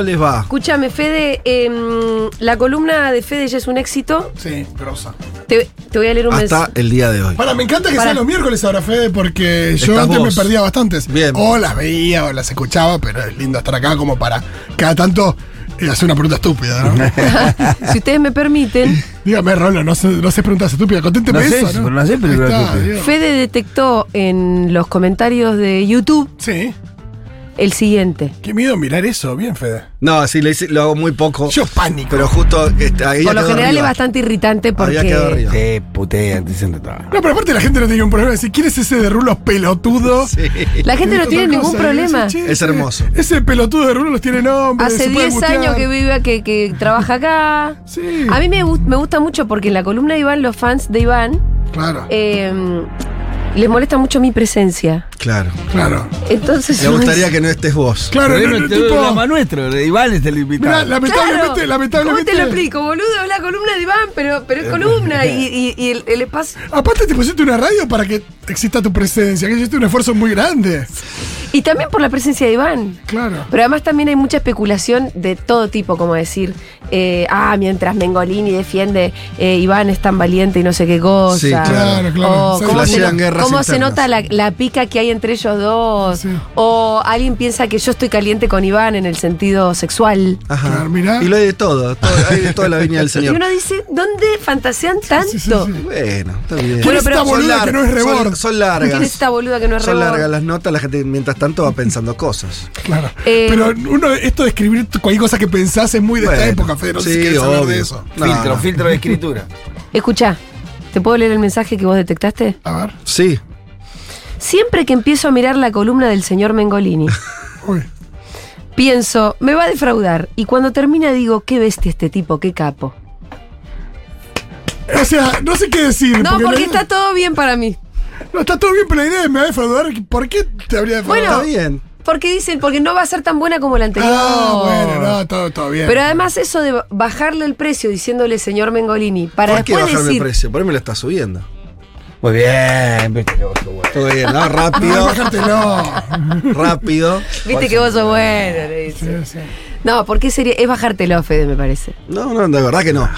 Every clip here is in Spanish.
¿Cómo les va? Escúchame, Fede, em, la columna de Fede ya es un éxito. Sí, grosa. Te, te voy a leer un Hasta mensaje. el día de hoy. Para, me encanta que Para. sean los miércoles ahora, Fede, porque yo Estás antes vos. me perdía bastantes. Bien. O las veía o las escuchaba, pero es lindo estar acá como para cada tanto eh, hacer una pregunta estúpida, ¿no? si ustedes me permiten, Dígame, Rolo, no sé, no sé preguntas estúpidas. Conténteme No sé, eso, ¿no? pero no sé, pero. Fede detectó en los comentarios de YouTube Sí. El siguiente. Qué miedo mirar eso. Bien, Fede. No, sí, lo, hice- lo hago muy poco. Yo pánico. Pero justo este, ahí Por lo general arriba. es bastante irritante Había quedado porque arriba. Te putean, dicen de todo. No, pero aparte la gente no tiene un problema. de Decir, ¿quién es ese de rulos pelotudo? Sí. la gente no tiene ningún problema. dice, "Che, Es hermoso. Ese pelotudo de rulos tiene nombre. Hace se puede 10 mutear". años que vive, que, que trabaja acá. Sí. A mí me, gust- me gusta mucho porque en la columna de Iván, los fans de Iván, Claro, eh, les molesta mucho mi presencia. Claro. claro. Entonces Me gustaría que no estés vos. Claro, Pero no, no, nuestro tipo- programa nuestro, Iván es el invitado. Mirá, lamentablemente, Claro. lamentablemente. ¿Cómo te lo explico, boludo? Es la columna de Iván, pero, pero es columna y, y- y el, el espacio. Aparte te pusiste una radio para que exista tu presencia, que hiciste un esfuerzo muy grande. Y también por la presencia de Iván. Claro. Pero además también hay mucha especulación de todo tipo, como decir, eh, ah, mientras Mengolini defiende, eh, Iván es tan valiente y no sé qué cosa. Sí, claro, claro. O Se cómo, se, no- cómo se nota la, la pica que hay entre ellos dos. Sí. O alguien piensa que yo estoy caliente con Iván en el sentido sexual. Ajá. Claro. Y lo hay de todo. todo hay de toda la viña del Y Señor. uno dice, ¿dónde fantasean tanto? sí, sí. Bueno, está bien. ¿Quién Bueno, es pero- esta boluda que no es rebord? Son, son largas. ¿Quién es esta boluda que no es Son rebord? largas las notas, la gente mientras tanto va pensando cosas. Claro. Eh, Pero uno, esto de escribir cualquier cosa que pensás es muy de esta época, Fede. No sé sí, si obvio. de eso. No, filtro, no. filtro de escritura. Escucha, ¿te puedo leer el mensaje que vos detectaste? A ver. Sí. Siempre que empiezo a mirar la columna del señor Mengolini, Uy. pienso, me va a defraudar. Y cuando termina digo, qué bestia este tipo, qué capo. O sea, no sé qué decir. No, porque está todo bien para mí. No, está todo bien, pero la idea de me va a defraudar. ¿Por qué te habría defraudado? Bueno, Está bien. Porque dicen, porque no va a ser tan buena como la anterior. Ah, bueno, no, todo, todo bien. Pero además eso de bajarle el precio diciéndole señor Mengolini, para ¿Por qué después bajarme el decir, precio? Por ahí me lo está subiendo. Muy bien, viste que vos sos bueno. Todo bien, ¿no? No, Rápido. bájatelo. rápido. viste que vos sos bueno, le dice. Sí, sí. No, ¿por qué sería? Es bajártelo, Fede, me parece. No, no, de verdad que no.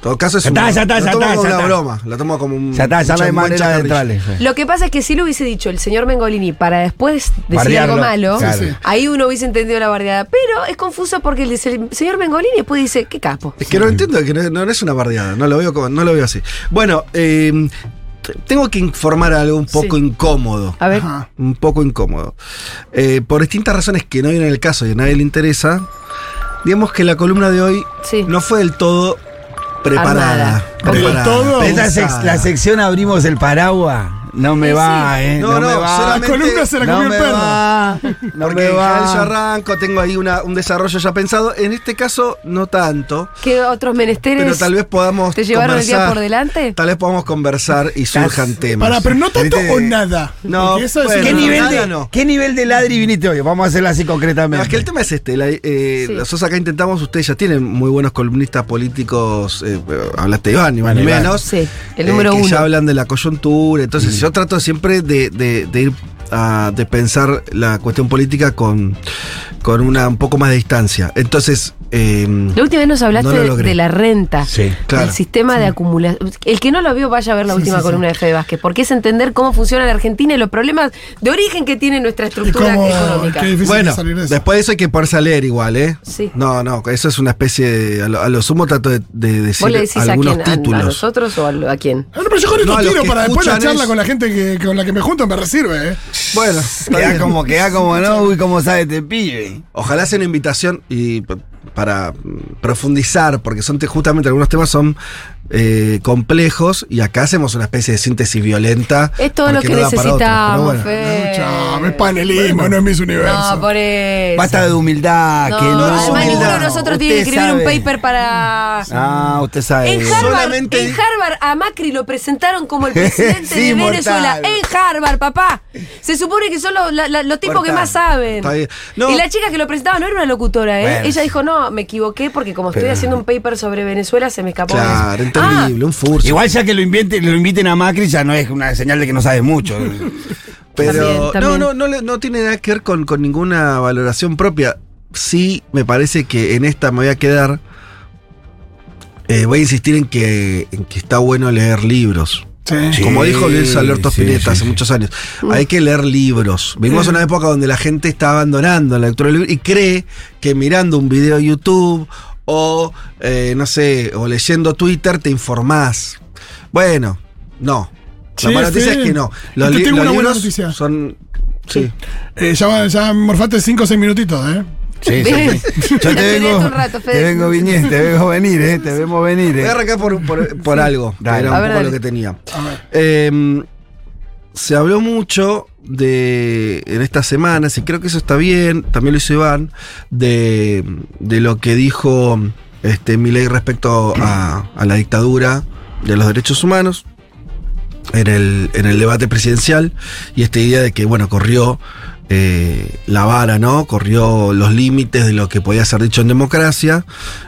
En todo caso es ya está, ya está, como una está. broma. Lo tomo como un. Ya está, ya no hay un buen manera de entrarle. Lo que pasa es que si lo hubiese dicho el señor Mengolini para después decir Bardearlo, algo malo, claro. Ahí uno hubiese entendido la bardeada. Pero es confuso porque el, el señor Mengolini después dice, qué capo. Es que no entiendo, que no, no es una bardeada, no lo veo, como- no lo veo así. Bueno, eh, t- tengo que informar algo un poco Sí. incómodo. A ver, Ajá. Un poco incómodo. Eh, por distintas razones que no vienen el caso y a nadie le interesa, digamos que la columna de hoy Sí. no fue del todo preparada. Armada. preparada, todo. Sec- la sección abrimos el paraguas. No me Sí, va, sí. eh. No, No, no, me va. La columna se la no comió el perro. va. No Porque me general yo va. arranco, tengo ahí una- un desarrollo ya pensado. En este caso, no tanto. ¿qué otros menesteres Pero tal vez podamos. te llevaron el día conversar- por delante? Tal vez podamos conversar y surjan temas. Para, pero no tanto ¿Viste? o nada. No, eso es bueno, ¿Qué, nivel nada de, no. ¿Qué nivel de ladri viniste hoy? Vamos a hacerlo así No, concretamente. es que el tema es este. la- eh, Sí. Nosotros acá intentamos, ustedes ya tienen muy buenos columnistas políticos. eh, hablaste de Iván, ni más ni Iván. menos. Sí, el eh, número que uno. ya hablan de la coyuntura. Entonces, yo trato siempre de, ir a de pensar la cuestión política con, con una un poco más de distancia. Entonces, eh, La última vez nos hablaste No lo de- la renta. Sí. Claro. El sistema de acumulación. El que no lo vio, vaya a ver la Sí, última sí, sí. columna de Fede Vázquez, porque es entender cómo funciona la Argentina y los problemas de origen que tiene nuestra estructura cómo- económica. qué difícil bueno, salir de eso. después de eso hay que ponerse a leer igual, ¿eh? Sí. No, no, eso es una especie de. A lo, a lo sumo trato de, de decir ¿Vos le decís a quién? ¿A- ¿A, títulos. nosotros o a, a quién? Ah, no, pero yo con esto No, tiro para después la charla es- con la gente que, con la que me junto me resirve, ¿eh? Bueno, Queda bien. como, queda como, no, uy, cómo sabe este pibe. Ojalá sea una invitación y para mm, profundizar, porque son te- justamente algunos temas son eh, complejos y acá hacemos una especie de síntesis violenta. Es todo lo que no otro, necesitamos, bueno. Fe. Chao, es panelismo, no es Miss Universo. No, por eso. Basta de humildad, No, que no. además humildad. ninguno de nosotros tiene que escribir un paper para. Ah, usted sabe. En Harvard, Solamente en di- Harvard a Macri lo presentaron como el presidente Sí, de mortal. Venezuela. En Harvard, papá. Se supone que son los, la- la- los tipos que más saben. Está bien. No. Y la chica que lo presentaba no era una locutora, ¿eh? Bueno. Ella dijo, no, me equivoqué porque como estoy haciendo un paper sobre Venezuela se me escapó. Claro, eso". entendible, un furcio. Igual ya que lo, invente- lo inviten a Macri ya no es una señal de que no sabe mucho. Pero También, también. no, no, no, tiene nada que ver con, con ninguna valoración propia. Sí, me parece que en esta me voy a quedar. eh, voy a insistir en que, en que está bueno leer libros. Sí. Como dijo Luis Alberto sí, Spinetta sí, hace sí. muchos años, hay que leer libros. Vivimos en una época donde la gente está abandonando la lectura de libros y cree que mirando un video de YouTube o, eh, no sé, o leyendo Twitter te informás. Bueno, no. La Sí, mala noticia sí. es que no. Los, Te li- tengo los una buena libros noticia. son... Sí. Eh, ya, ya morfaste 5 o 6 minutitos, ¿eh? Sí, sí. Yo La te vengo, un rato, Fede. te vengo viniendo, te vengo venir, eh, te vemos venir. Voy eh. a arrancar por, por- por algo. Dale. Era un ver, poco dale. lo que tenía. A ver. Eh, se habló mucho de en estas semanas, y creo que eso está bien, también lo hizo Iván, de, de lo que dijo este respecto a, a la dictadura de los derechos humanos en el, en el debate presidencial y esta idea de que, bueno, corrió eh, la vara, ¿no? Corrió los límites de lo que podía ser dicho en democracia,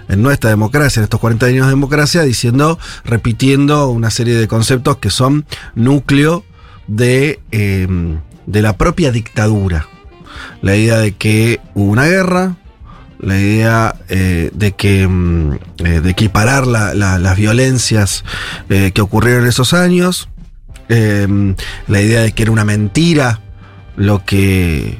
en nuestra democracia, en estos 40 años de democracia, diciendo, repitiendo una serie de conceptos que son núcleo de, eh, de la propia dictadura. La idea de que hubo una guerra, la idea eh, de que mm, eh, de equiparar la- la- las violencias eh, que ocurrieron en esos años, eh, la idea de que era una mentira lo que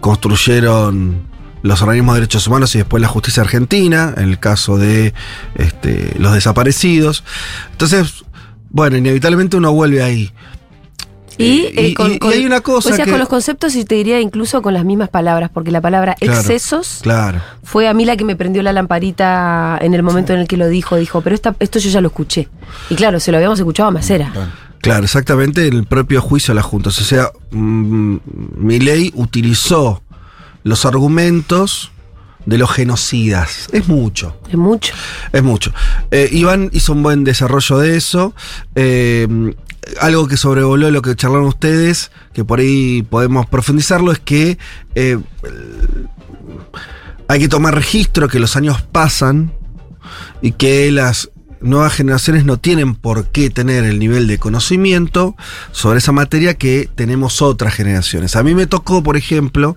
construyeron los organismos de derechos humanos y después la justicia argentina, en el caso de este, los desaparecidos. Entonces, bueno, inevitablemente uno vuelve ahí. Y, Eh, y- con, y- hay una cosa o sea, que- con los conceptos y te diría incluso con las mismas palabras, porque la palabra Claro, excesos Claro. fue a mí la que me prendió la lamparita en el momento en el que lo dijo. Dijo, pero esta- esto yo ya lo escuché. Y claro, se lo habíamos escuchado a Macera. Claro, exactamente en el propio juicio a las juntas. O sea, mm, Milei utilizó los argumentos de los genocidas. Es mucho. Es mucho. Es mucho. Eh, Iván hizo un buen desarrollo de eso. Eh, algo que sobrevoló lo que charlaron ustedes, que por ahí podemos profundizarlo, es que eh, hay que tomar registro que los años pasan y que las nuevas generaciones no tienen por qué tener el nivel de conocimiento sobre esa materia que tenemos otras generaciones. A mí me tocó, por ejemplo,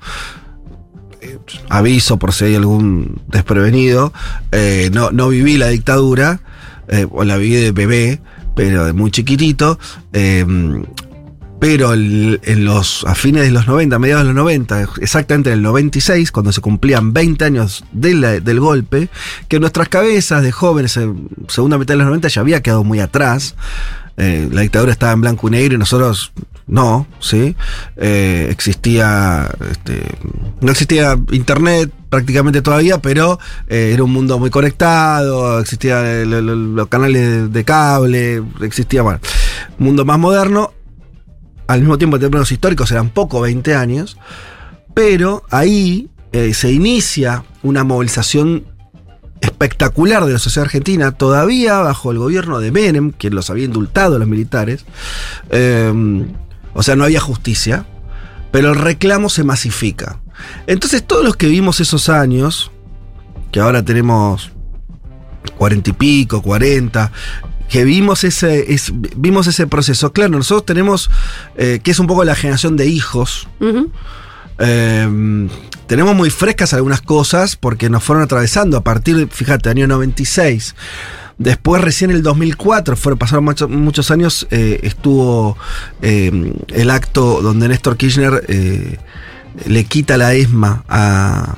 aviso por si hay algún desprevenido, eh, no, no viví la dictadura, eh, o la viví de bebé, pero de muy chiquitito, eh, pero en los, a fines de los 90, mediados de los 90, exactamente en el 96, cuando se cumplían 20 años del golpe, que nuestras cabezas de jóvenes, en segunda mitad de los 90, ya había quedado muy atrás. Eh, la dictadura estaba en blanco y negro y nosotros no, ¿sí? Eh, existía, este, no existía internet prácticamente todavía, pero eh, era un mundo muy conectado, existían los canales de, de cable, existía, bueno, un mundo más moderno, al mismo tiempo en términos históricos eran poco 20 años, pero ahí eh, se inicia una movilización espectacular de la sociedad argentina, todavía bajo el gobierno de Menem, quien los había indultado a los militares. Eh, o sea, no había justicia, pero el reclamo se masifica. Entonces todos los que vimos esos años, que ahora tenemos cuarenta y pico, cuarenta, que vimos ese, es- vimos ese proceso. Claro, nosotros tenemos, eh, que es un poco la generación de hijos, eh, tenemos muy frescas algunas cosas porque nos fueron atravesando a partir, fíjate, año 96. Después, recién en el 2004, fueron, pasaron mucho- muchos años, eh, estuvo el acto donde Néstor Kirchner le quita la ESMA a,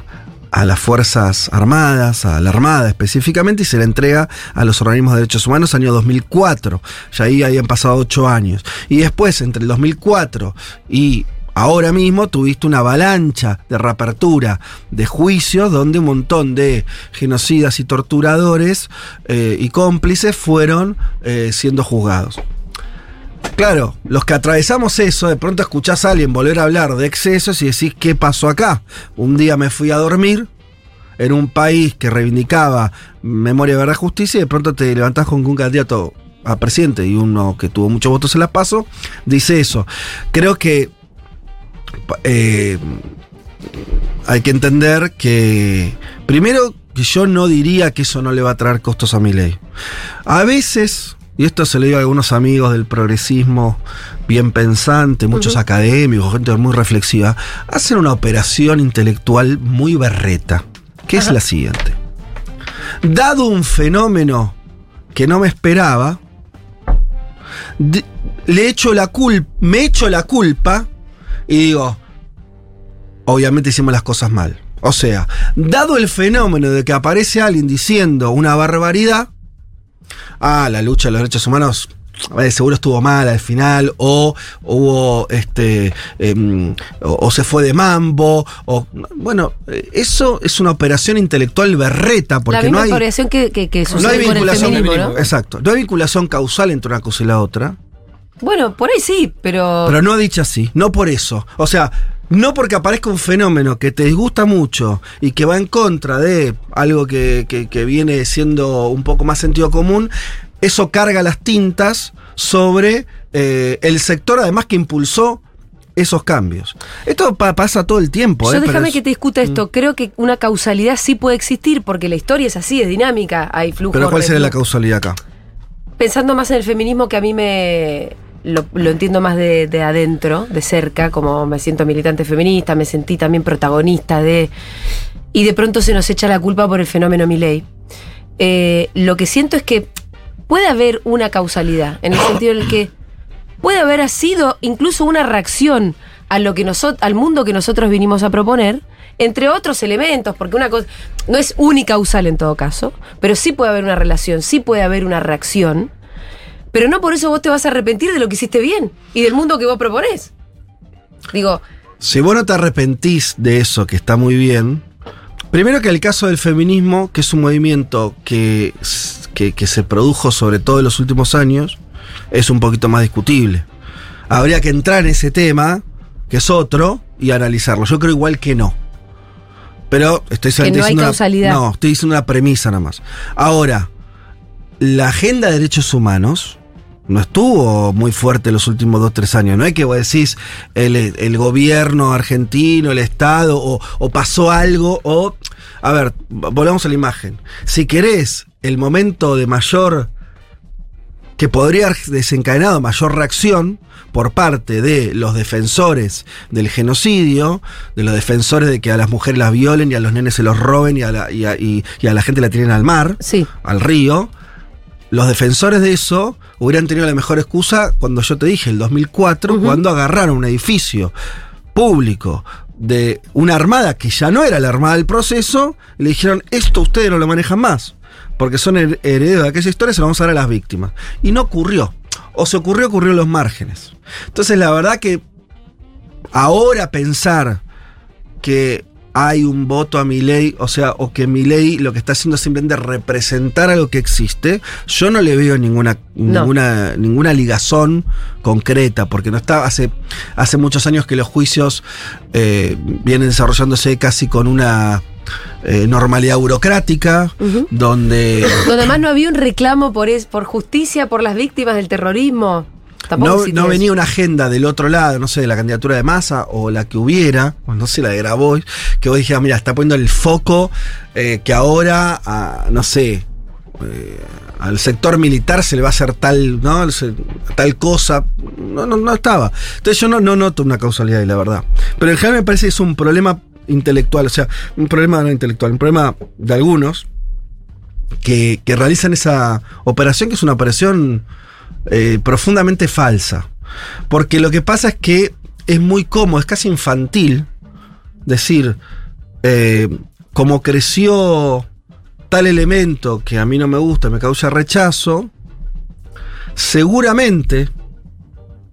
a las Fuerzas Armadas, a la Armada específicamente, y se la entrega a los organismos de derechos humanos año 2004. Ya ahí habían pasado ocho años. Y después, entre el 2004 y ahora mismo tuviste una avalancha de reapertura de juicios donde un montón de genocidas y torturadores eh, y cómplices fueron eh, siendo juzgados. Claro, los que atravesamos eso, de pronto escuchás a alguien volver a hablar de excesos y decís, ¿qué pasó acá? Un día me fui a dormir en un país que reivindicaba memoria, verdad, justicia y de pronto te levantás con un candidato a presidente y uno que tuvo muchos votos en la PASO dice eso. Creo que eh, hay que entender que, primero, que yo no diría que eso no le va a traer costos a mi ley. A veces y esto se lo digo a algunos amigos del progresismo bien pensante, muchos académicos, gente muy reflexiva, hacen una operación intelectual muy berreta, que es la siguiente. Dado un fenómeno que no me esperaba, le echo la culpa, me echo la culpa y digo, obviamente hicimos las cosas mal. O sea, dado el fenómeno de que aparece alguien diciendo una barbaridad, ah, la lucha de los derechos humanos eh, seguro estuvo mal al final, o hubo este em, o, o se fue de mambo, o bueno, eso es una operación intelectual berreta, porque la misma no hay, variación que, que, que no sucede hay con el vinculación, feminismo, ¿no? exacto, no hay vinculación causal entre una cosa y la otra. Bueno, por ahí sí, pero, Pero no dicho así, no por eso. O sea, no porque aparezca un fenómeno que te disgusta mucho y que va en contra de algo que, que- que viene siendo un poco más sentido común, eso carga las tintas sobre eh, el sector además que impulsó esos cambios. Esto pa- pasa todo el tiempo. yo eh, déjame que te discuta Mm. esto. Creo que una causalidad sí puede existir porque la historia es así, es dinámica, hay flujo. Pero ¿cuál sería la causalidad acá? Pensando más en el feminismo que a mí me lo, entiendo más de, de adentro, de cerca, como me siento militante feminista, me sentí también protagonista de... Y de pronto se nos echa la culpa por el fenómeno Milei. Eh, lo que siento es que puede haber una causalidad, en el sentido en el que puede haber sido incluso una reacción a lo que al mundo que nosotros vinimos a proponer, entre otros elementos, porque una cosa no es unicausal en todo caso, pero sí puede haber una relación, sí puede haber una reacción, pero no por eso vos te vas a arrepentir de lo que hiciste bien y del mundo que vos proponés. Digo, Si vos no te arrepentís de eso, que está muy bien, primero que el caso del feminismo, que es un movimiento que, que, que se produjo sobre todo en los últimos años, es un poquito más discutible. Habría que entrar en ese tema, que es otro, y analizarlo. Yo creo igual que no. Pero estoy solamente no hay una- causalidad. no, estoy diciendo una premisa nada más. Ahora, la agenda de derechos humanos no estuvo muy fuerte los últimos dos, tres años. No es que vos decís el, el gobierno argentino, el Estado, o, o pasó algo, o... A ver, volvamos a la imagen. Si querés el momento de mayor... que podría haber desencadenado mayor reacción por parte de los defensores del genocidio, de los defensores de que a las mujeres las violen y a los nenes se los roben y a la, y a- y- y a la gente la tiren al mar sí, al río, los defensores de eso hubieran tenido la mejor excusa cuando yo te dije, el 2004, cuando agarraron un edificio público de una armada que ya no era la armada del proceso, y le dijeron, esto ustedes no lo manejan más, porque son her- herederos de aquella historia, se lo vamos a dar a las víctimas. Y no ocurrió. O se ocurrió, ocurrió en los márgenes. Entonces, la verdad que ahora pensar que hay un voto a mi ley, o sea, o que mi ley lo que está haciendo es simplemente representar a lo que existe, yo no le veo ninguna, No. ninguna, ninguna ligazón concreta, porque no está, hace, hace muchos años que los juicios eh, vienen desarrollándose casi con una eh, normalidad burocrática, donde donde además no había un reclamo por, es, por justicia por las víctimas del terrorismo. No, no venía una agenda del otro lado, no sé, de la candidatura de masa o la que hubiera, no sé, la de Grabois, que vos dijeras, mira, está poniendo el foco eh, que ahora, a, no sé, eh, al sector militar se le va a hacer tal, ¿no? Se- tal cosa. No, no, no estaba. Entonces yo no, no noto una causalidad ahí, la verdad. Pero en general me parece que es un problema intelectual, o sea, un problema no intelectual, un problema de algunos que, que realizan esa operación, que es una operación eh, profundamente falsa. Porque lo que pasa es que es muy cómodo, es casi infantil decir, eh, como creció tal elemento que a mí no me gusta, me causa rechazo, seguramente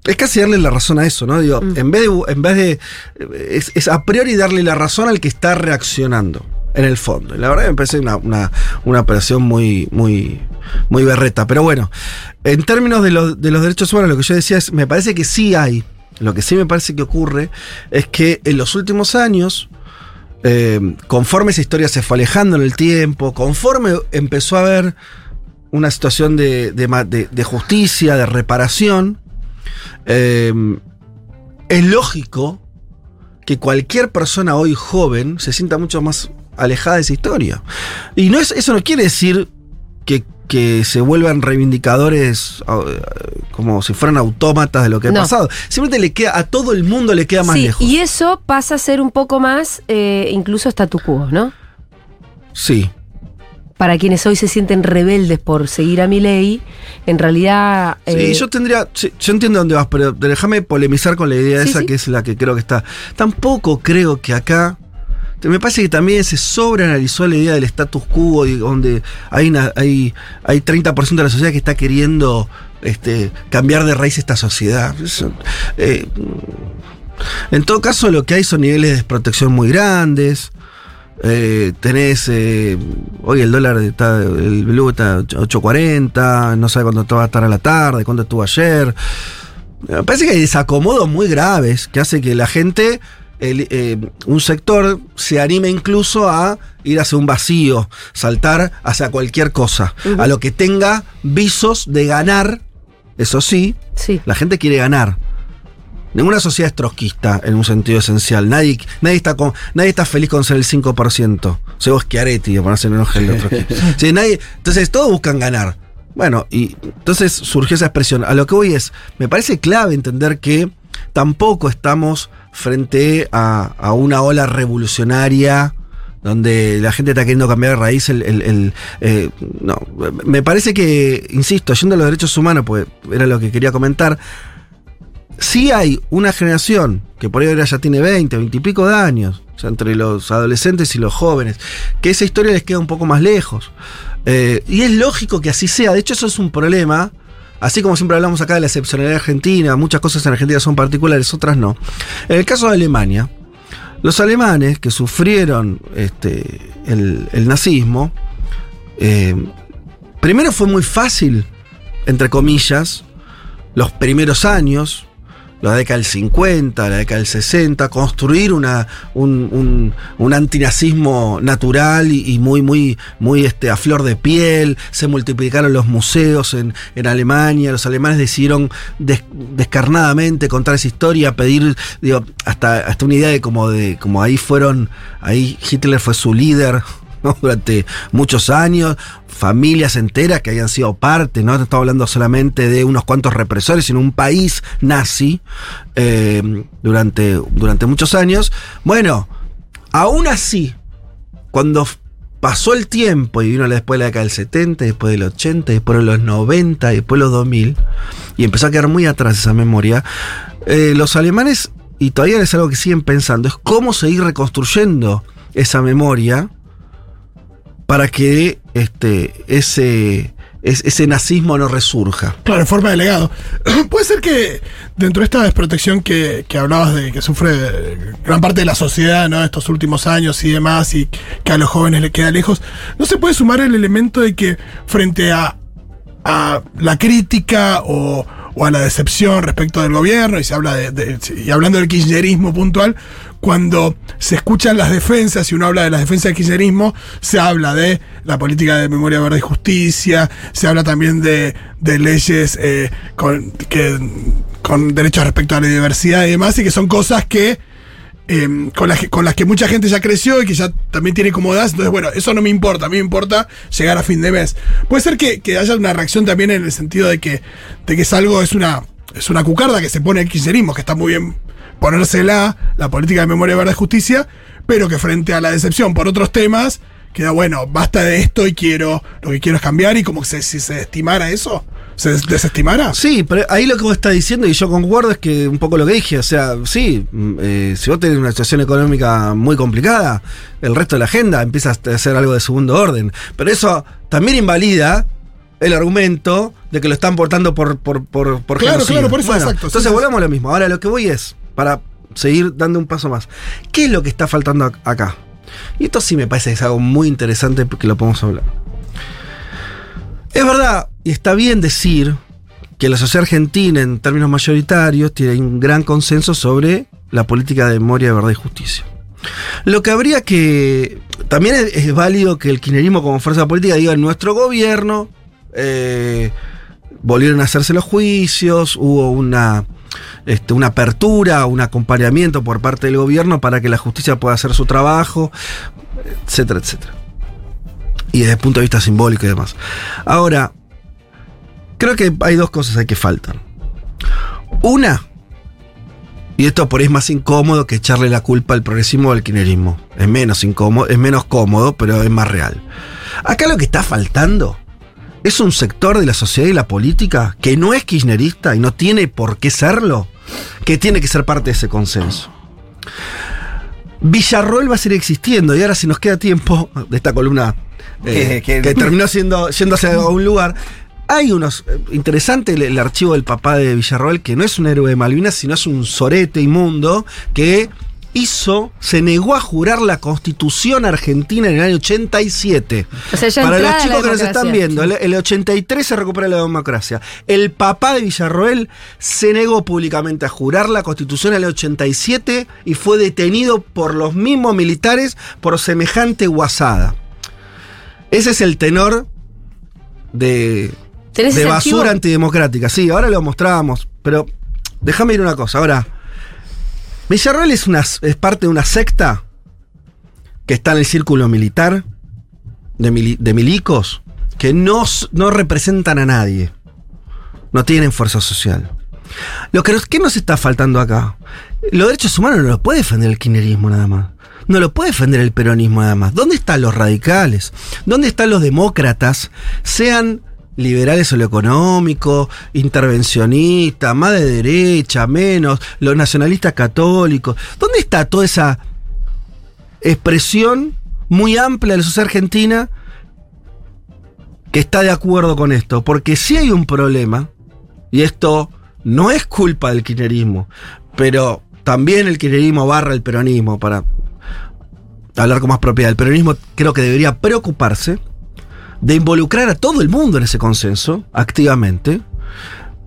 Es casi darle la razón a eso, ¿no? Digo, Mm. en vez de. En vez de es, es a priori darle la razón al que está reaccionando, en el fondo. Y la verdad me parece una, una, una operación muy, muy, muy berreta. Pero bueno, en términos de, los- de los derechos humanos, lo que yo decía es, me parece que sí hay. Lo que sí me parece que ocurre es que en los últimos años. eh, conforme esa historia se fue alejando en el tiempo, conforme empezó a haber una situación de, justicia, de reparación, eh, es lógico que cualquier persona hoy joven se sienta mucho más alejada de esa historia. Y eso no quiere decir que, que se vuelvan reivindicadores eh, como si fueran autómatas de lo que ha pasado. Simplemente le queda, a todo el mundo le queda más sí, lejos. y eso pasa a ser un poco más eh, incluso statu quo, ¿no? Sí. Para quienes hoy se sienten rebeldes por seguir a mi ley, en realidad... Sí, eh, yo tendría. yo entiendo dónde vas, pero déjame polemizar con la idea Sí, esa sí. que es la que creo que está. Tampoco creo que acá. Me parece que también se sobreanalizó la idea del status quo, donde hay, una, hay, hay 30% de la sociedad que está queriendo este, cambiar de raíz esta sociedad. Eh, en todo caso, lo que hay son niveles de desprotección muy grandes. Eh, tenés, eh, hoy el dólar está, el blue está 8.40, no sabe cuándo va a estar a la tarde, cuándo estuvo ayer. Me parece que hay desacomodos muy graves que hace que la gente, el, eh, un sector, se anime incluso a ir hacia un vacío, saltar hacia cualquier cosa, a lo que tenga visos de ganar, eso sí, Sí. la gente quiere ganar. Ninguna sociedad es trotskista en un sentido esencial. Nadie, nadie, está, con, nadie está feliz con ser el 5%. Soy vos Schiaretti, para ponerse en enoje el otro. Sí, nadie, entonces todos buscan ganar. Bueno, y entonces surgió esa expresión. A lo que voy es, me parece clave entender que tampoco estamos frente a, una ola revolucionaria donde la gente está queriendo cambiar de raíz el, eh, no, me parece que, insisto, yendo a los derechos humanos, pues era lo que quería comentar, sí hay una generación que por ahí ahora ya tiene 20, 20 y pico de años, o sea, entre los adolescentes y los jóvenes, que esa historia les queda un poco más lejos. Eh, y es lógico que así sea, de hecho eso es un problema. Así como siempre hablamos acá de la excepcionalidad argentina, muchas cosas en Argentina son particulares, otras no. En el caso de Alemania, los alemanes que sufrieron este, el, nazismo, eh, primero fue muy fácil, entre comillas, los primeros años, la década del 50, la década del 60, construir una, un, un, antinazismo natural y, muy, muy, muy este, a flor de piel. Se multiplicaron los museos en, en Alemania. Los alemanes decidieron des- descarnadamente contar esa historia, pedir, digo, hasta, hasta una idea de como de, como ahí fueron, ahí Hitler fue su líder. durante muchos años, familias enteras que habían sido parte, no estamos hablando solamente de unos cuantos represores, sino un país nazi eh, durante, durante muchos años. Bueno, aún así, cuando pasó el tiempo y vino después de la década del 70, después del 80, después de los 90, después de los 2000, y empezó a quedar muy atrás esa memoria, eh, los alemanes, y todavía es algo que siguen pensando, es cómo seguir reconstruyendo esa memoria para que este, ese, es- ese nazismo no resurja. Claro, en forma de legado. Puede ser que dentro de esta desprotección que, que hablabas de que sufre gran parte de la sociedad ¿no? estos últimos años y demás, y que a los jóvenes le queda lejos, ¿no se puede sumar el elemento de que frente a, a la crítica o, o a la decepción respecto del gobierno, y se habla de, de- y hablando del kirchnerismo puntual, cuando se escuchan las defensas, y uno habla de las defensas del kirchnerismo, se habla de la política de memoria, verdad y justicia, se habla también de, de leyes eh, con, que, con derechos respecto a la diversidad y demás, y que son cosas que eh, con, las que, con las que mucha gente ya creció y que ya también tiene cómodas. Entonces, bueno, eso no me importa. A mí me importa llegar a fin de mes. Puede ser que, que haya una reacción también en el sentido de que, de que es algo, es una, es una cucarda que se pone el kirchnerismo, que está muy bien ponérsela, la política de memoria, verdad y justicia, pero que frente a la decepción por otros temas, queda bueno, basta de esto y quiero, lo que quiero es cambiar y como que se, si se estimara eso, se des- desestimara. Sí, pero ahí lo que vos estás diciendo, y yo concuerdo, es que un poco lo que dije, o sea, sí, mm, eh, si vos tenés una situación económica muy complicada, el resto de la agenda empieza a hacer algo de segundo orden. Pero eso también invalida el argumento de que lo están portando por, por, por, por Claro, claro, por eso, Bueno, exacto, Entonces sí, volvamos a lo mismo. Ahora lo que voy es, para seguir dando un paso más, ¿qué es lo que está faltando ac- acá? Y esto sí me parece que es algo muy interesante porque lo podemos hablar. Es verdad, y está bien decir que la sociedad argentina, en términos mayoritarios, tiene un gran consenso sobre la política de memoria, verdad y justicia. Lo que habría que. También es, válido que el kirchnerismo, como fuerza política, diga: nuestro gobierno eh, volvieron a hacerse los juicios, hubo una. Este, una apertura, un acompañamiento por parte del gobierno para que la justicia pueda hacer su trabajo, etcétera, etcétera. Y desde el punto de vista simbólico y demás. Ahora, creo que hay dos cosas que faltan. Una, y esto por ahí es más incómodo que echarle la culpa al progresismo o al kirchnerismo. Es menos incómodo, es menos cómodo, pero es más real. Acá lo que está faltando es un sector de la sociedad y la política que no es kirchnerista y no tiene por qué serlo, que tiene que ser parte de ese consenso. Villarroel va a seguir existiendo y ahora si nos queda tiempo de esta columna eh, Que- que- terminó siendo, yéndose a un lugar. Hay unos. eh, Interesante el, el archivo del papá de Villarroel, que no es un héroe de Malvinas, sino es un sorete inmundo que hizo, se negó a jurar la constitución argentina en el año 87. O sea, ya Para los chicos que nos están viendo, el, el 83 se recupera la democracia. El papá de Villarroel se negó públicamente a jurar la constitución en el 87 y fue detenido por los mismos militares por semejante guasada. Ese es el tenor de, ¿Tenés de basura archivo? antidemocrática. Sí, ahora lo mostrábamos. Pero déjame ir una cosa. Ahora, Villarroel es, una, es parte de una secta que está en el círculo militar de, mili- de milicos que no, no representan a nadie. No tienen fuerza social. Lo que nos, ¿Qué nos está faltando acá? Los derechos humanos no los puede defender el kirchnerismo nada más. No lo puede defender el peronismo nada más. ¿Dónde están los radicales? ¿Dónde están los demócratas? Sean liberales o lo económico, intervencionistas, más de derecha, menos, los nacionalistas católicos. ¿Dónde está toda esa expresión muy amplia de la sociedad argentina que está de acuerdo con esto? Porque si hay un problema, y esto no es culpa del kirchnerismo, pero también el kirchnerismo barra el peronismo, para hablar con más propiedad. El peronismo creo que debería preocuparse de involucrar a todo el mundo en ese consenso, activamente,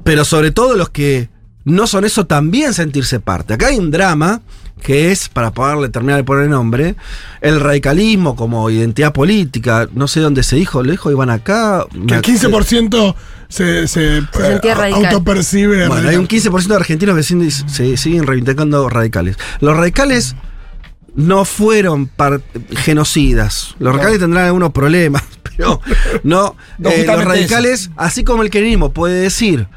pero sobre todo los que no son eso también sentirse parte. Acá hay un drama que es, para poderle terminar de poner nombre, el radicalismo como identidad política. No sé dónde se dijo, lo dijo Iván acá. Que el 15% se, se, Se sentía eh, radical. autopercibe. Bueno, hay un 15% de argentinos que siguen, se siguen reivindicando radicales. Los radicales no fueron genocidas. Los radicales tendrán algunos problemas, pero no. No, eh, los radicales, así como el kirchnerismo puede decir,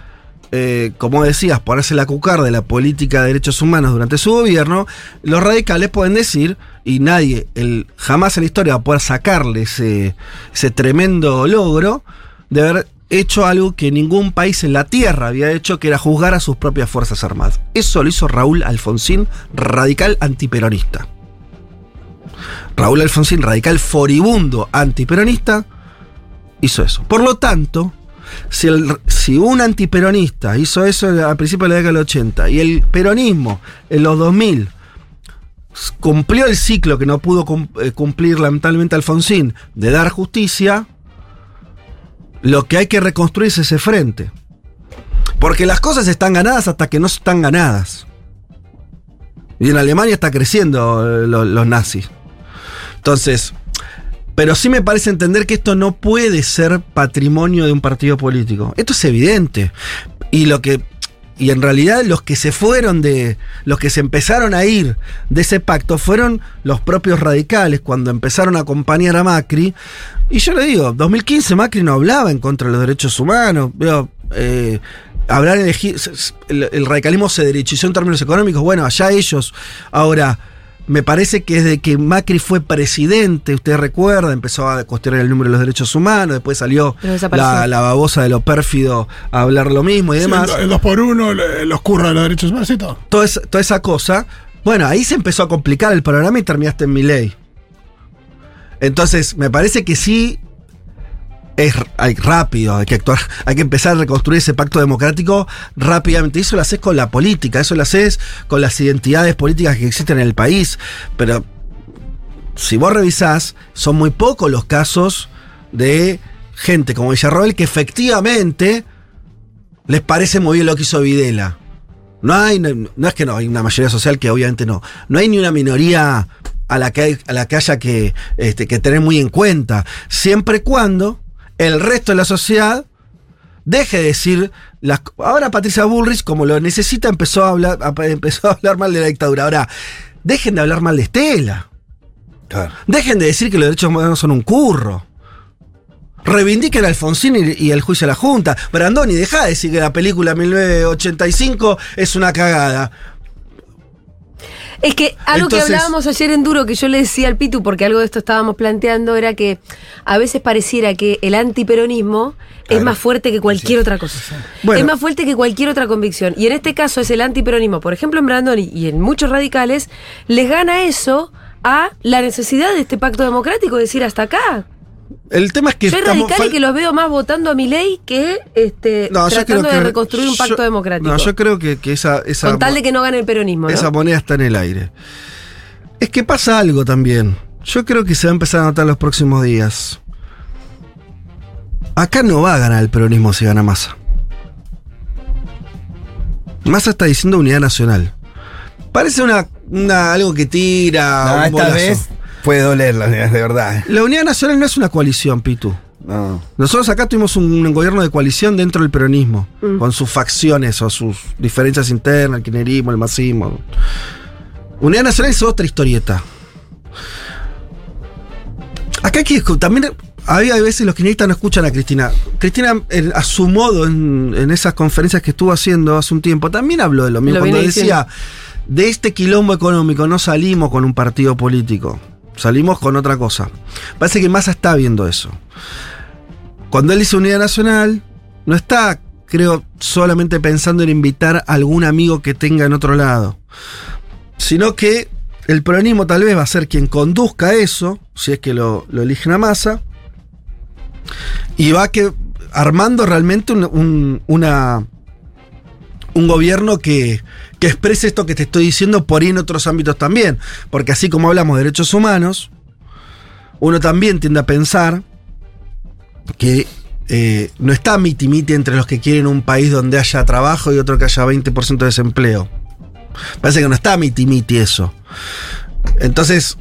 eh, como decías, ponerse la cucar de la política de derechos humanos durante su gobierno, los radicales pueden decir, y nadie, el, jamás en la historia va a poder sacarle ese, ese tremendo logro de haber hecho algo que ningún país en la tierra había hecho, que era juzgar a sus propias Fuerzas Armadas. Eso lo hizo Raúl Alfonsín, radical antiperonista. Raúl Alfonsín, radical foribundo antiperonista, hizo eso. Por lo tanto, si, un antiperonista hizo eso al principio de la década del 80 y el peronismo en los 2000 s- cumplió el ciclo que no pudo eh, cumplir lamentablemente Alfonsín de dar justicia, lo que hay que reconstruir es ese frente. Porque las cosas están ganadas hasta que no están ganadas. Y en Alemania está creciendo eh, lo- los nazis. Entonces, pero sí me parece entender que esto no puede ser patrimonio de un partido político. Esto es evidente. Y lo que. Y en realidad los que se fueron de. Los que se empezaron a ir de ese pacto fueron los propios radicales cuando empezaron a acompañar a Macri. Y yo le digo, 2015 Macri no hablaba en contra de los derechos humanos. Veo, eh, elegido. El, el radicalismo se derechizó en términos económicos. Bueno, allá ellos. Ahora. Me parece que desde que Macri fue presidente, usted recuerda, empezó a cuestionar el número de los derechos humanos, después salió la, la babosa de lo pérfido a hablar lo mismo y Sí, demás. el 2 por 1 los curros de los derechos humanos y todo. Toda, esa, toda esa cosa. Bueno, ahí se empezó a complicar el programa y terminaste en mi ley. Entonces, me parece que sí es hay, rápido, hay que actuar, hay que empezar a reconstruir ese pacto democrático rápidamente. Eso lo haces con la política, eso lo haces con las identidades políticas que existen en el país. Pero si vos revisás, son muy pocos los casos de gente como Villarroel que efectivamente les parece muy bien lo que hizo Videla. No hay, no, es que no hay una mayoría social que obviamente no. No hay ni una minoría a la que, a la que haya que, este, que tener muy en cuenta. Siempre cuando el resto de la sociedad deje de decir las ahora Patricia Bullrich como lo necesita empezó a hablar a- empezó a hablar mal de la dictadura. Ahora dejen de hablar mal de Estela. Claro. dejen de decir que los derechos humanos son un curro. Reivindiquen a Alfonsín y, y el juicio a la Junta. Brandoni deja de decir que la película 1985 es una cagada Es que algo Entonces- que hablábamos ayer en Duro, que yo le decía al Pitu, porque algo de esto estábamos planteando, era que a veces pareciera que el antiperonismo es más fuerte que cualquier otra cosa. Bueno. Es más fuerte que cualquier otra convicción. Y en este caso es el antiperonismo. Por ejemplo, en Brandoni y en muchos radicales, les gana eso a la necesidad de este pacto democrático, de decir hasta acá. El tema es que estamos radicales fal- que los veo más votando a mi ley que este, No, tratando creo de que- reconstruir un pacto yo- democrático. No, yo creo que, que esa, esa, con tal de que no gane el peronismo. ¿no? esa moneda está en el aire. Es que pasa algo también. Yo creo que se va a empezar a notar los próximos días. Acá no va a ganar el peronismo si gana Massa. Massa está diciendo unidad nacional. Parece una, una- algo que tira. No, un esta bolazo. vez puede doler, la de verdad. La unidad nacional no es una coalición, Pitu. No. Nosotros acá tuvimos un, un gobierno de coalición dentro del peronismo, con sus facciones o sus diferencias internas, el kirchnerismo, el masismo. Unidad Nacional es otra historieta. Acá hay que también había veces los kirchneristas no escuchan a Cristina. Cristina, en- a su modo, en, en esas conferencias que estuvo haciendo hace un tiempo, también habló de lo mismo. Lo cuando decía, de este quilombo económico no salimos con un partido político, salimos con otra cosa. Parece que Massa está viendo eso. Cuando él dice Unidad Nacional, no está, creo, solamente pensando en invitar a algún amigo que tenga en otro lado, sino que el peronismo tal vez va a ser quien conduzca eso, si es que lo, lo eligen a Massa, y va que armando realmente un, un- una, un gobierno que, que exprese esto que te estoy diciendo por ahí en otros ámbitos también, porque así como hablamos de derechos humanos, uno también tiende a pensar que eh, no está miti-miti entre los que quieren un país donde haya trabajo y otro que haya 20% de desempleo. Parece que no está miti-miti eso. Entonces,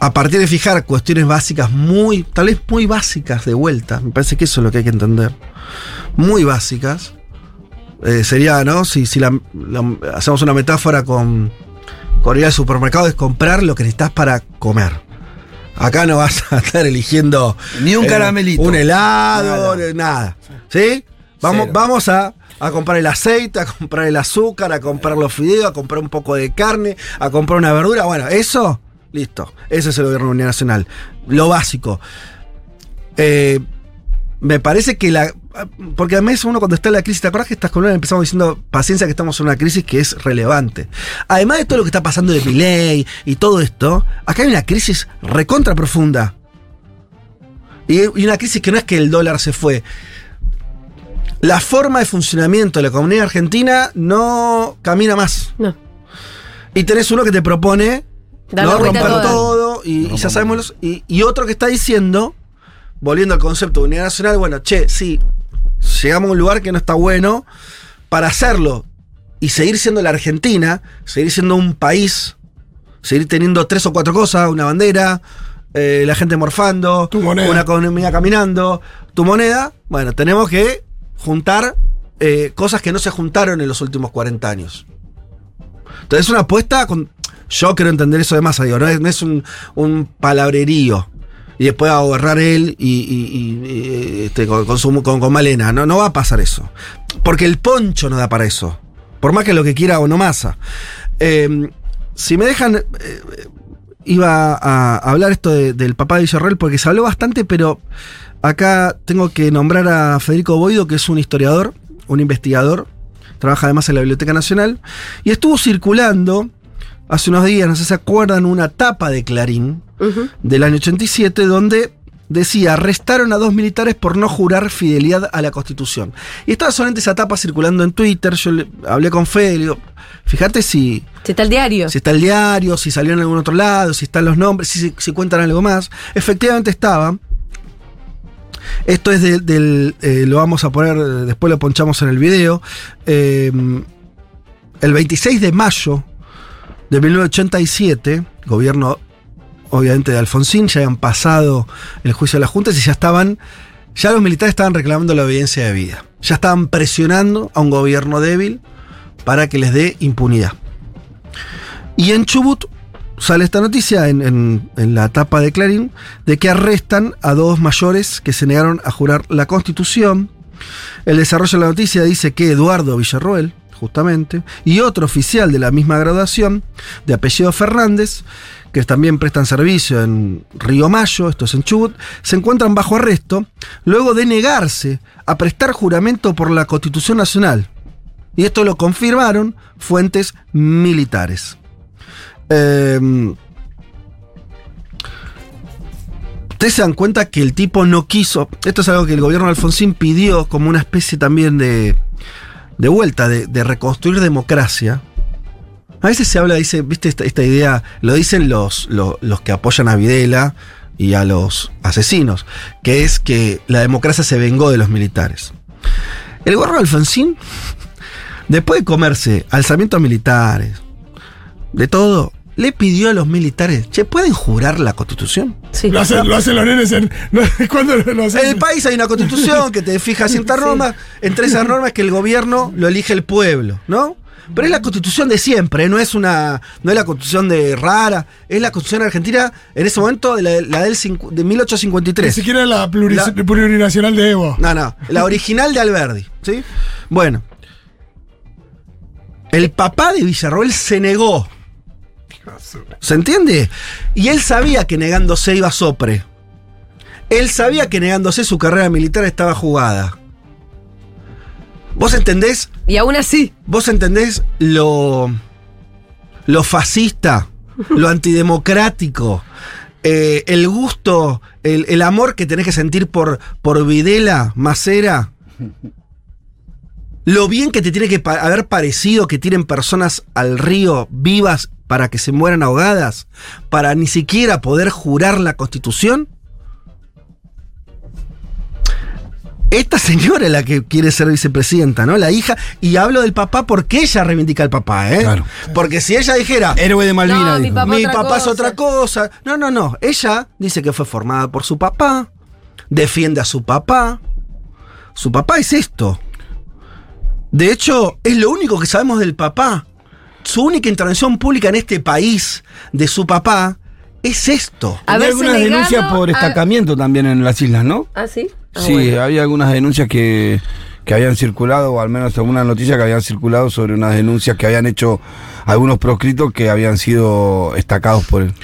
a partir de fijar cuestiones básicas muy, tal vez muy básicas de vuelta, me parece que eso es lo que hay que entender. Muy básicas. Eh, sería, ¿no? Si, si la- la- hacemos una metáfora con, con ir al supermercado, es comprar lo que necesitas para comer. Acá no vas a estar eligiendo Ni un eh, caramelito. un helado, Nada. ¿Sí? Vamos, Cero. vamos a, a comprar el aceite, a comprar el azúcar, a comprar los fideos, a comprar un poco de carne, a comprar una verdura. Bueno, eso, listo. Ese es el gobierno de la Unidad Nacional. Lo básico. Eh, me parece que la. Porque además uno cuando está en la crisis, ¿te acuerdas que estas columnas empezamos diciendo paciencia que estamos en una crisis que es relevante? Además de todo lo que está pasando de Milei y todo esto, acá hay una crisis recontra profunda. Y, y una crisis que no es que el dólar se fue. La forma de funcionamiento de la comunidad argentina no camina más. No. Y tenés uno que te propone no romper toda. todo y, y ya sabemos los- y, y otro que está diciendo volviendo al concepto de unidad nacional bueno che sí llegamos a un lugar que no está bueno para hacerlo y seguir siendo la Argentina seguir siendo un país seguir teniendo tres o cuatro cosas una bandera eh, la gente morfando una economía caminando tu moneda bueno tenemos que juntar eh, cosas que no se juntaron en los últimos 40 años entonces es una apuesta con. Yo quiero entender eso de masa, digo, no es, no es un, un palabrerío. Y después a agarrar él y, y- este, con, con, su- con- Malena. No, no va a pasar eso. Porque el poncho no da para eso. Por más que lo que quiera o no masa. Eh, si me dejan. eh, iba a hablar esto de- del papá de Villarreal porque se habló bastante, pero acá tengo que nombrar a Federico Boido, que es un historiador, un investigador, trabaja además en la Biblioteca Nacional, y estuvo circulando hace unos días, no sé si se acuerdan, una tapa de Clarín Del año 87, donde decía, arrestaron a dos militares por no jurar fidelidad a la Constitución. Y estaba solamente esa tapa circulando en Twitter, yo le- hablé con Fede, le digo, fíjate si, Si está el diario. si está el diario, si salió en algún otro lado, si están los nombres, si, si cuentan algo más. Efectivamente estaba. Esto es de- del. eh, lo vamos a poner, después lo ponchamos en el video. Eh, el 26 de mayo de 1987, gobierno obviamente de Alfonsín, ya habían pasado el juicio de las juntas y ya estaban. Ya los militares estaban reclamando la obediencia de vida. Ya estaban presionando a un gobierno débil para que les dé impunidad. Y en Chubut sale esta noticia en, la tapa de Clarín de que arrestan a dos mayores que se negaron a jurar la Constitución. El desarrollo de la noticia dice que Eduardo Villarroel, justamente, y otro oficial de la misma graduación, de apellido Fernández, que también prestan servicio en Río Mayo, esto es en Chubut, se encuentran bajo arresto luego de negarse a prestar juramento por la Constitución Nacional. Y esto lo confirmaron fuentes militares. Eh, Ustedes se dan cuenta que el tipo no quiso. Esto es algo que el gobierno de Alfonsín pidió como una especie también de, de vuelta, de, reconstruir democracia. A veces se habla, dice, viste, esta, idea, lo dicen los, los, que apoyan a Videla y a los asesinos, que es que la democracia se vengó de los militares. El de Alfonsín, después de comerse alzamientos militares, de todo, le pidió a los militares, che, ¿pueden jurar la constitución? Sí. Lo hacen, lo hacen los nenes en. no, ¿Cuándo lo hacen? En el país hay una constitución que te fija ciertas normas. Entre esas normas que el gobierno lo elige el pueblo, ¿no? Pero es la constitución de siempre, no es una. No es la constitución de rara, es la constitución argentina en ese momento de la, la del cincu- de Ni 1853. siquiera la, La- plurinacional de Evo. No, no, la original de Alberdi, ¿sí? Bueno. El papá de Villarroel se negó. ¿Se entiende? Y él sabía que negándose iba sopre. Él sabía que negándose su carrera militar estaba jugada. ¿Vos entendés? Y aún así. ¿Vos entendés lo. lo fascista, lo antidemocrático, eh, el gusto, el, el amor que tenés que sentir por, por Videla, Macera? Lo bien que te tiene que pa- haber parecido que tiren personas al río vivas para que se mueran ahogadas, para ni siquiera poder jurar la constitución. Esta señora es la que quiere ser vicepresidenta, ¿no? La hija. Y hablo del papá porque ella reivindica al papá, ¿eh? Claro. Porque si ella dijera. Héroe de Malvina, No, mi papá- Mi otra papá es otra cosa. No, no, no. Ella dice que fue formada por su papá. Defiende a su papá. Su papá es esto. De hecho, es lo único que sabemos del papá. Su única intervención pública en este país de su papá es esto. Había algunas negado denuncias por a- destacamiento también en las islas, ¿no? ¿Ah, sí? Ah, sí, bueno. había algunas denuncias que, que habían circulado, o al menos algunas noticias que habían circulado sobre unas denuncias que habían hecho algunos proscritos que habían sido destacados por él.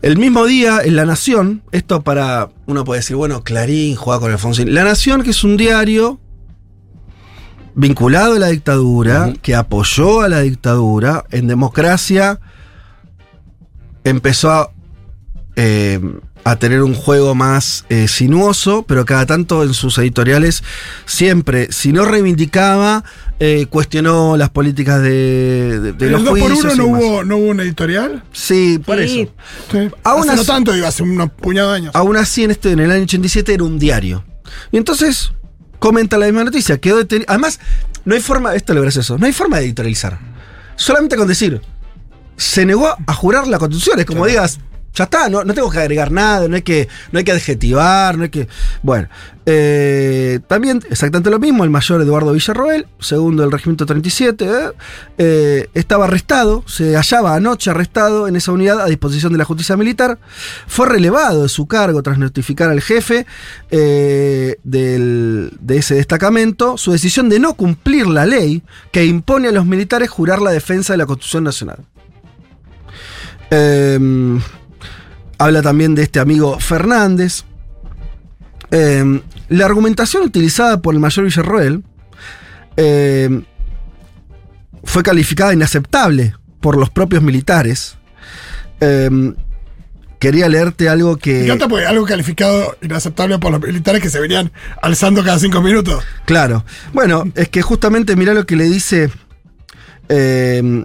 El mismo día, en La Nación, esto para. Uno puede decir, bueno, Clarín juega con Alfonsín. La Nación, que es un diario vinculado a la dictadura, que apoyó a la dictadura, en democracia empezó a, eh, a tener un juego más eh, sinuoso, pero cada tanto en sus editoriales siempre, si no reivindicaba, eh, cuestionó las políticas de, de- de ¿En los el 2 por juicios 1 y no hubo, no hubo un editorial? Sí, por Sí. eso. Sí. Aún hace no así- tanto, digo, hace unos puñados de años. Aún así, en, este, en el año 87 era un diario. Y entonces comenta la misma noticia. Quedó deteni- Además, no hay forma, esto es lo gracioso, no hay forma de editorializar. Solamente con decir, se negó a jurar la constitución. Es como digas, ya está, no, no tengo que agregar nada, no hay que, no hay que adjetivar, no hay que. Bueno, eh, también exactamente lo mismo, el mayor Eduardo Villarroel, segundo del regimiento 37, ¿eh? Eh, estaba arrestado, se hallaba anoche arrestado en esa unidad a disposición de la justicia militar, fue relevado de su cargo tras notificar al jefe del- de ese destacamento su decisión de no cumplir la ley que impone a los militares jurar la defensa de la Constitución Nacional. Eh, habla también de este amigo Fernández. Eh, la argumentación utilizada por el mayor Villarroel eh, fue calificada inaceptable por los propios militares, eh, quería leerte algo que. encanta porque algo calificado inaceptable por los militares que se venían alzando cada cinco minutos. Claro. Bueno, es que justamente mirá lo que le dice. eh,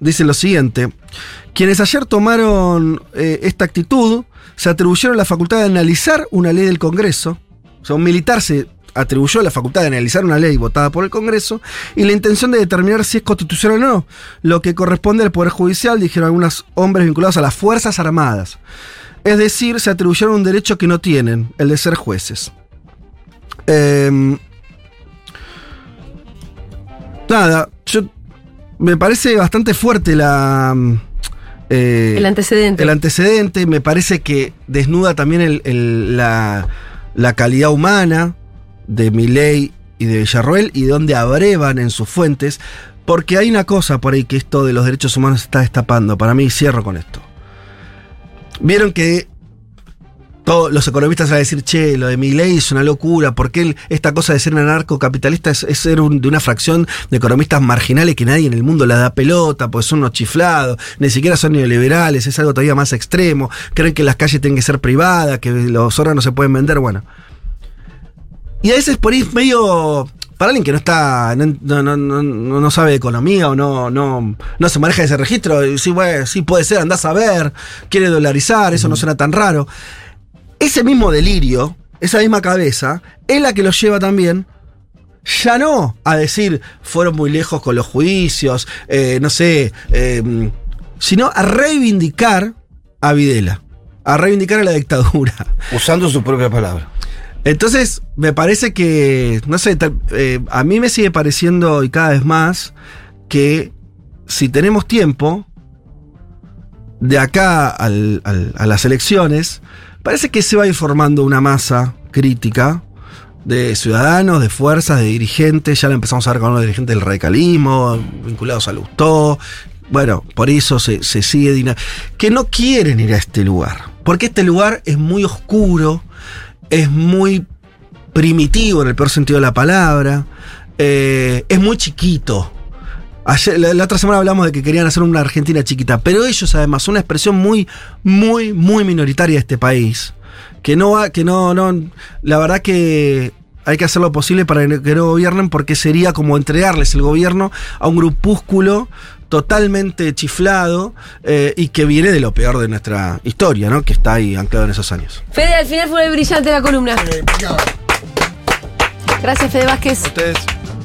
dice lo siguiente. Quienes ayer tomaron eh, esta actitud se atribuyeron la facultad de analizar una ley del Congreso. O sea, un militar se atribuyó la facultad de analizar una ley votada por el Congreso y la intención de determinar si es constitucional o no, lo que corresponde al Poder Judicial, dijeron algunos hombres vinculados a las Fuerzas Armadas. Es decir, se atribuyeron un derecho que no tienen, el de ser jueces. Em, nada, yo me parece bastante fuerte la eh, El antecedente. el antecedente. Me parece que desnuda también el- el- la, la calidad humana de Milei y de Villarroel y donde abrevan en sus fuentes. Porque hay una cosa por ahí que esto de los derechos humanos está destapando. Para mí, cierro con esto. Vieron que todos los economistas van a decir, che, lo de Milei es una locura, porque él, esta cosa de ser anarcocapitalista es, es ser un- de una fracción de economistas marginales que nadie en el mundo le da pelota, pues son unos chiflados, ni siquiera son neoliberales, es algo todavía más extremo, creen que las calles tienen que ser privadas, que los órganos se pueden vender, bueno. Y a veces por ahí es medio. Para alguien que no está. No, no, no, no- sabe de economía o no, no, no se maneja ese registro, sí, bueno, sí puede ser, andás a ver, quiere dolarizar, eso no suena tan raro. Ese mismo delirio, esa misma cabeza, es la que los lleva también. Ya no a decir fueron muy lejos con los juicios, eh, no sé, eh, sino a reivindicar a Videla, a reivindicar a la dictadura. Usando sus propias palabras. Entonces, me parece que, no sé, tal- eh, a mí me sigue pareciendo y cada vez más que si tenemos tiempo, de acá al- al- a las elecciones, parece que se va a ir formando una masa crítica de ciudadanos, de fuerzas, de dirigentes, ya la empezamos a ver con los dirigentes del radicalismo, vinculados al Lustó, bueno, por eso se, se sigue que no quieren ir a este lugar, porque este lugar es muy oscuro, es muy primitivo en el peor sentido de la palabra, eh, es muy chiquito. Ayer- la, la otra semana hablamos de que querían hacer una Argentina chiquita, pero ellos además son una expresión muy, muy, muy minoritaria de este país. Que no va, que no, no, la verdad que hay que hacer lo posible para que no gobiernen porque sería como entregarles el gobierno a un grupúsculo totalmente chiflado eh, y que viene de lo peor de nuestra historia, ¿no? Que está ahí anclado en esos años. Fede, al final fue brillante la columna. Gracias, Fede Vázquez. Ustedes.